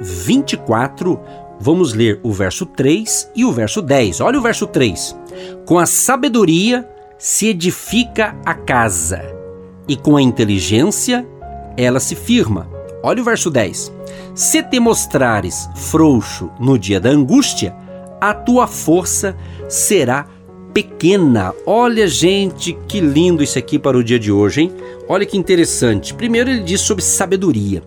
24, vamos ler o verso 3 e o verso 10. Olha o verso 3. Com a sabedoria se edifica a casa, e com a inteligência ela se firma. Olha o verso 10. Se te mostrares frouxo no dia da angústia, a tua força será pequena. Olha, gente, que lindo isso aqui para o dia de hoje, hein? Olha que interessante. Primeiro ele diz sobre sabedoria.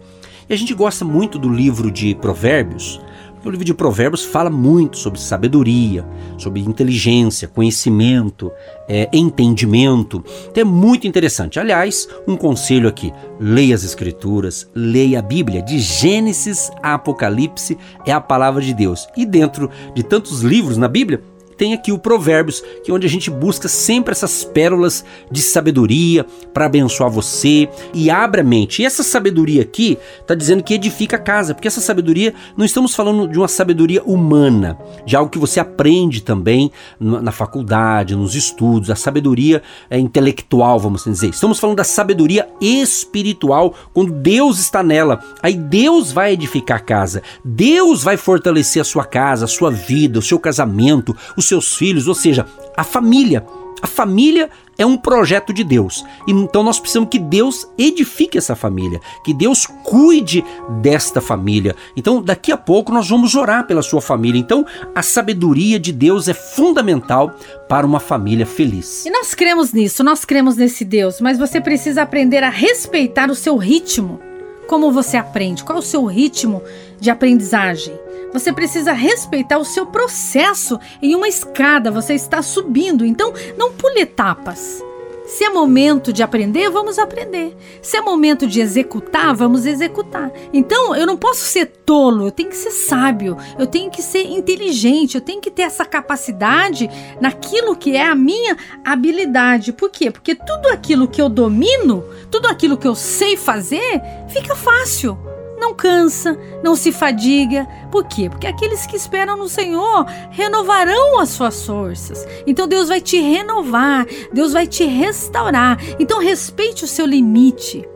E a gente gosta muito do livro de Provérbios. O livro de Provérbios fala muito sobre sabedoria, sobre inteligência, conhecimento, é, entendimento. Então é muito interessante. Aliás, um conselho aqui: leia as Escrituras, leia a Bíblia, de Gênesis a Apocalipse é a palavra de Deus. E dentro de tantos livros na Bíblia, tem aqui o Provérbios, que é onde a gente busca sempre essas pérolas de sabedoria para abençoar você e abre a mente. E essa sabedoria aqui está dizendo que edifica a casa, porque essa sabedoria não estamos falando de uma sabedoria humana, de algo que você aprende também na faculdade, nos estudos, a sabedoria é, intelectual, vamos dizer. Estamos falando da sabedoria espiritual, quando Deus está nela. Aí Deus vai edificar a casa, Deus vai fortalecer a sua casa, a sua vida, o seu casamento, o seus filhos, ou seja, a família. A família é um projeto de Deus. Então nós precisamos que Deus edifique essa família, que Deus cuide desta família. Então daqui a pouco nós vamos orar pela sua família. Então a sabedoria de Deus é fundamental para uma família feliz. E nós cremos nisso, nós cremos nesse Deus, mas você precisa aprender a respeitar o seu ritmo. Como você aprende? Qual é o seu ritmo de aprendizagem? Você precisa respeitar o seu processo em uma escada, você está subindo, então não pule etapas. Se é momento de aprender, vamos aprender. Se é momento de executar, vamos executar. Então, eu não posso ser tolo, eu tenho que ser sábio, eu tenho que ser inteligente, eu tenho que ter essa capacidade naquilo que é a minha habilidade. Por quê? Porque tudo aquilo que eu domino, tudo aquilo que eu sei fazer, fica fácil não cansa, não se fadiga. Por quê? Porque aqueles que esperam no Senhor renovarão as suas forças. Então Deus vai te renovar, Deus vai te restaurar. Então respeite o seu limite.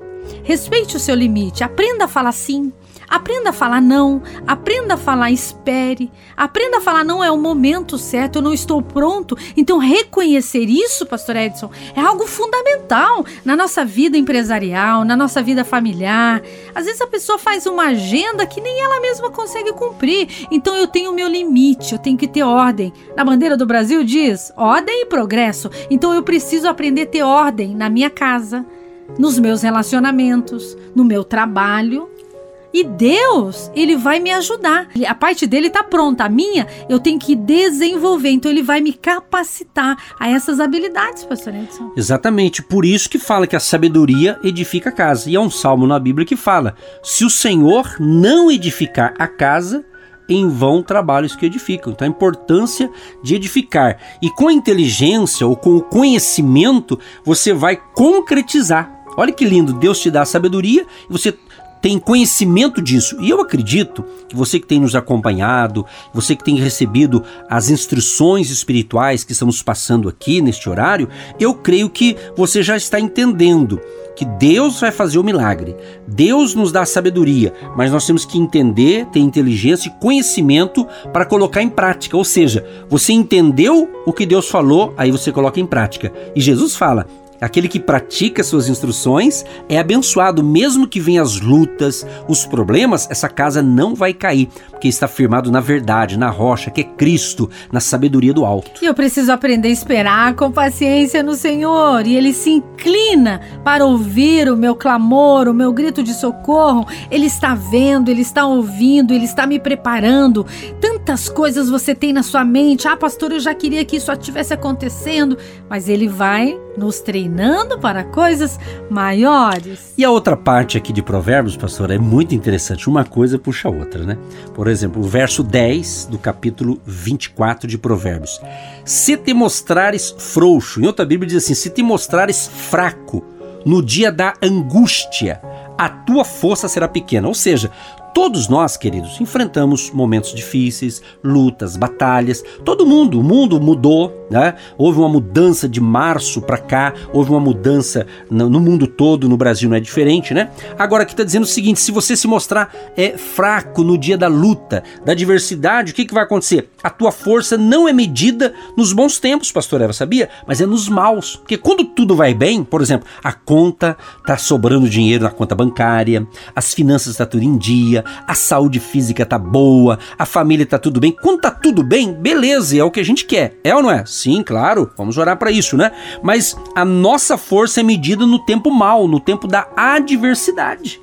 Respeite o seu limite. Aprenda a falar sim. Aprenda a falar não, aprenda a falar espere, aprenda a falar não é o momento certo, eu não estou pronto. Então, reconhecer isso, Pastor Edson, é algo fundamental na nossa vida empresarial, na nossa vida familiar. Às vezes a pessoa faz uma agenda que nem ela mesma consegue cumprir. Então, eu tenho o meu limite, eu tenho que ter ordem. Na bandeira do Brasil diz ordem e progresso. Então, eu preciso aprender a ter ordem na minha casa, nos meus relacionamentos, no meu trabalho e Deus, ele vai me ajudar. A parte dele está pronta, a minha eu tenho que desenvolver. Então ele vai me capacitar a essas habilidades, pastor Edson. Exatamente, por isso que fala que a sabedoria edifica a casa. E é um salmo na Bíblia que fala: se o Senhor não edificar a casa, em vão trabalhos que edificam. Então a importância de edificar. E com a inteligência ou com o conhecimento, você vai concretizar. Olha que lindo, Deus te dá sabedoria e você tem conhecimento disso. E eu acredito que você que tem nos acompanhado, você que tem recebido as instruções espirituais que estamos passando aqui neste horário, eu creio que você já está entendendo que Deus vai fazer o milagre. Deus nos dá sabedoria, mas nós temos que entender, ter inteligência e conhecimento para colocar em prática. Ou seja, você entendeu o que Deus falou, aí você coloca em prática. E Jesus fala: Aquele que pratica suas instruções é abençoado, mesmo que venham as lutas, os problemas, essa casa não vai cair, porque está firmado na verdade, na rocha, que é Cristo, na sabedoria do alto. E eu preciso aprender a esperar com paciência no Senhor, e ele se inclina para ouvir o meu clamor, o meu grito de socorro. Ele está vendo, ele está ouvindo, ele está me preparando. Tanto Quantas coisas você tem na sua mente? Ah, pastor, eu já queria que isso estivesse acontecendo. Mas ele vai nos treinando para coisas maiores. E a outra parte aqui de Provérbios, pastor, é muito interessante. Uma coisa puxa a outra, né? Por exemplo, o verso 10 do capítulo 24 de Provérbios. Se te mostrares frouxo, em outra Bíblia diz assim: se te mostrares fraco no dia da angústia, a tua força será pequena. Ou seja, Todos nós, queridos, enfrentamos momentos difíceis, lutas, batalhas. Todo mundo, o mundo mudou, né? Houve uma mudança de março para cá, houve uma mudança no, mundo todo, no Brasil não é diferente, né? Agora aqui está dizendo o seguinte: se você se mostrar é, fraco no dia da luta, da adversidade, o que, que vai acontecer? A tua força não é medida nos bons tempos, pastor Eva, sabia? Mas é nos maus. Porque quando tudo vai bem, por exemplo, a conta tá sobrando dinheiro na conta bancária, as finanças tá tudo em dia, a saúde física tá boa, a família tá tudo bem. Quando tá tudo bem, beleza, é o que a gente quer. É ou não é? Sim, claro, vamos orar para isso, né? Mas a nossa força é medida no tempo mal, no tempo da adversidade.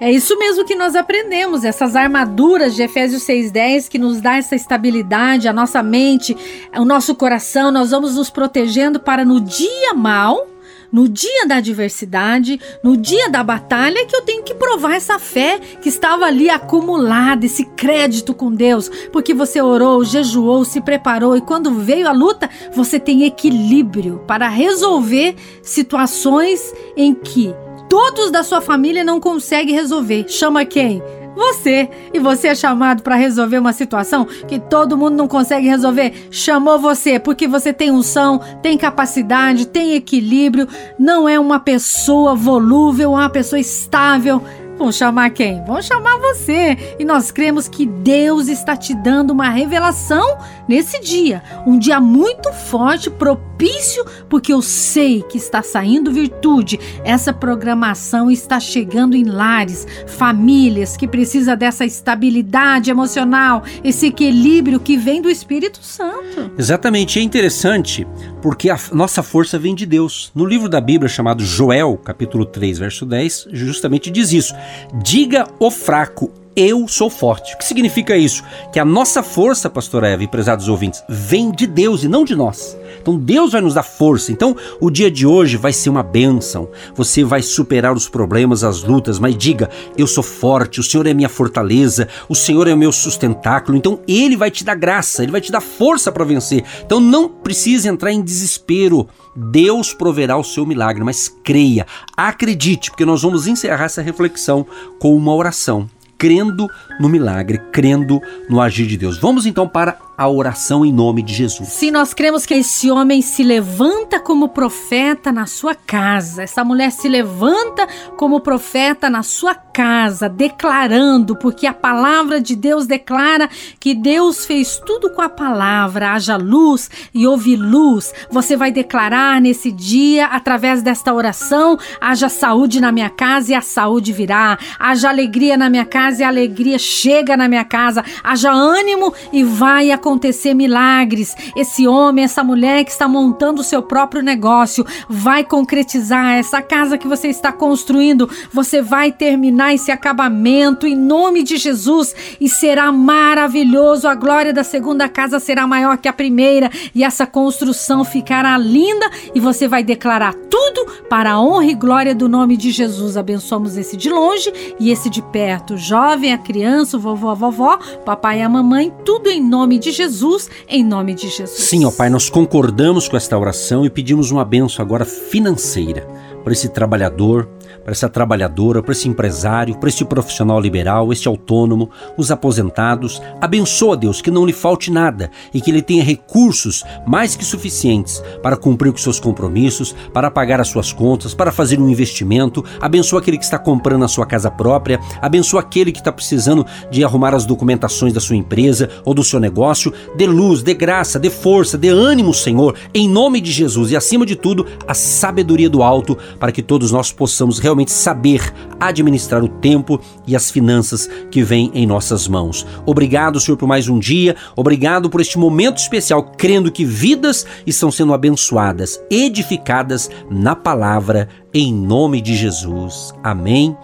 É isso mesmo que nós aprendemos, essas armaduras de Efésios 6:10 que nos dá essa estabilidade, a nossa mente, o nosso coração, nós vamos nos protegendo para no dia mal no dia da adversidade, no dia da batalha, que eu tenho que provar essa fé que estava ali acumulada, esse crédito com Deus, porque você orou, jejuou, se preparou e quando veio a luta, você tem equilíbrio para resolver situações em que todos da sua família não conseguem resolver. Chama quem? Você. E você é chamado para resolver uma situação que todo mundo não consegue resolver. Chamou você porque você tem unção, tem capacidade, tem equilíbrio, não é uma pessoa volúvel, uma pessoa estável. Vão chamar quem? Vão chamar você. E nós cremos que Deus está te dando uma revelação nesse dia. Um dia muito forte, propício, porque eu sei que está saindo virtude. Essa programação está chegando em lares, famílias que precisam dessa estabilidade emocional, esse equilíbrio que vem do Espírito Santo. Exatamente. É interessante porque a nossa força vem de Deus. No livro da Bíblia chamado Joel, capítulo 3, verso 10, justamente diz isso. Diga o fraco, eu sou forte. O que significa isso? Que a nossa força, pastor Eva e prezados ouvintes, vem de Deus e não de nós. Então Deus vai nos dar força. Então o dia de hoje vai ser uma bênção. Você vai superar os problemas, as lutas, mas diga: eu sou forte, o Senhor é minha fortaleza, o Senhor é o meu sustentáculo. Então Ele vai te dar graça, Ele vai te dar força para vencer. Então não precise entrar em desespero. Deus proverá o seu milagre, mas creia, acredite, porque nós vamos encerrar essa reflexão com uma oração crendo no milagre, crendo no agir de Deus. Vamos então para a oração em nome de Jesus. Se nós cremos que esse homem se levanta como profeta na sua casa, essa mulher se levanta como profeta na sua casa, declarando, porque a palavra de Deus declara que Deus fez tudo com a palavra, haja luz e houve luz. Você vai declarar nesse dia, através desta oração, haja saúde na minha casa e a saúde virá, haja alegria na minha casa e a alegria chega na minha casa, haja ânimo e vai acontecer acontecer milagres. Esse homem, essa mulher que está montando o seu próprio negócio, vai concretizar essa casa que você está construindo. Você vai terminar esse acabamento em nome de Jesus e será maravilhoso. A glória da segunda casa será maior que a primeira e essa construção ficará linda e você vai declarar tudo para a honra e glória do nome de Jesus. Abençoamos esse de longe e esse de perto, jovem, a criança, o vovô, a vovó, papai e a mamãe, tudo em nome de Jesus, em nome de Jesus. Sim, ó Pai, nós concordamos com esta oração e pedimos uma benção agora financeira para esse trabalhador, para essa trabalhadora, para esse empresário, para esse profissional liberal, este autônomo, os aposentados. Abençoa, Deus, que não lhe falte nada e que ele tenha recursos mais que suficientes para cumprir com seus compromissos, para pagar as suas contas, para fazer um investimento. Abençoa aquele que está comprando a sua casa própria. Abençoa aquele que está precisando de arrumar as documentações da sua empresa ou do seu negócio. Dê luz, dê graça, dê força, dê ânimo, Senhor, em nome de Jesus e acima de tudo, a sabedoria do alto para que todos nós possamos realmente saber administrar o tempo e as finanças que vêm em nossas mãos. Obrigado, Senhor, por mais um dia. Obrigado por este momento especial, crendo que vidas estão sendo abençoadas, edificadas na palavra, em nome de Jesus. Amém.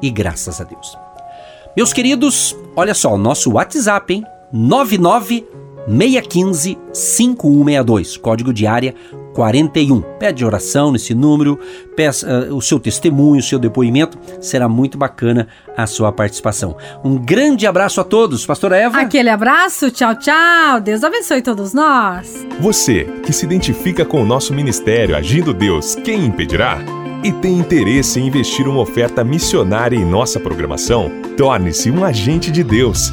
E graças a Deus. Meus queridos, olha só, nosso WhatsApp, hein? 99 615 5162, código de área 41. Pede oração nesse número, peça uh, o seu testemunho, o seu depoimento, será muito bacana a sua participação. Um grande abraço a todos, pastora Eva. Aquele abraço, tchau, tchau. Deus abençoe todos nós. Você que se identifica com o nosso ministério Agindo Deus, quem impedirá? E tem interesse em investir uma oferta missionária em nossa programação? Torne-se um agente de Deus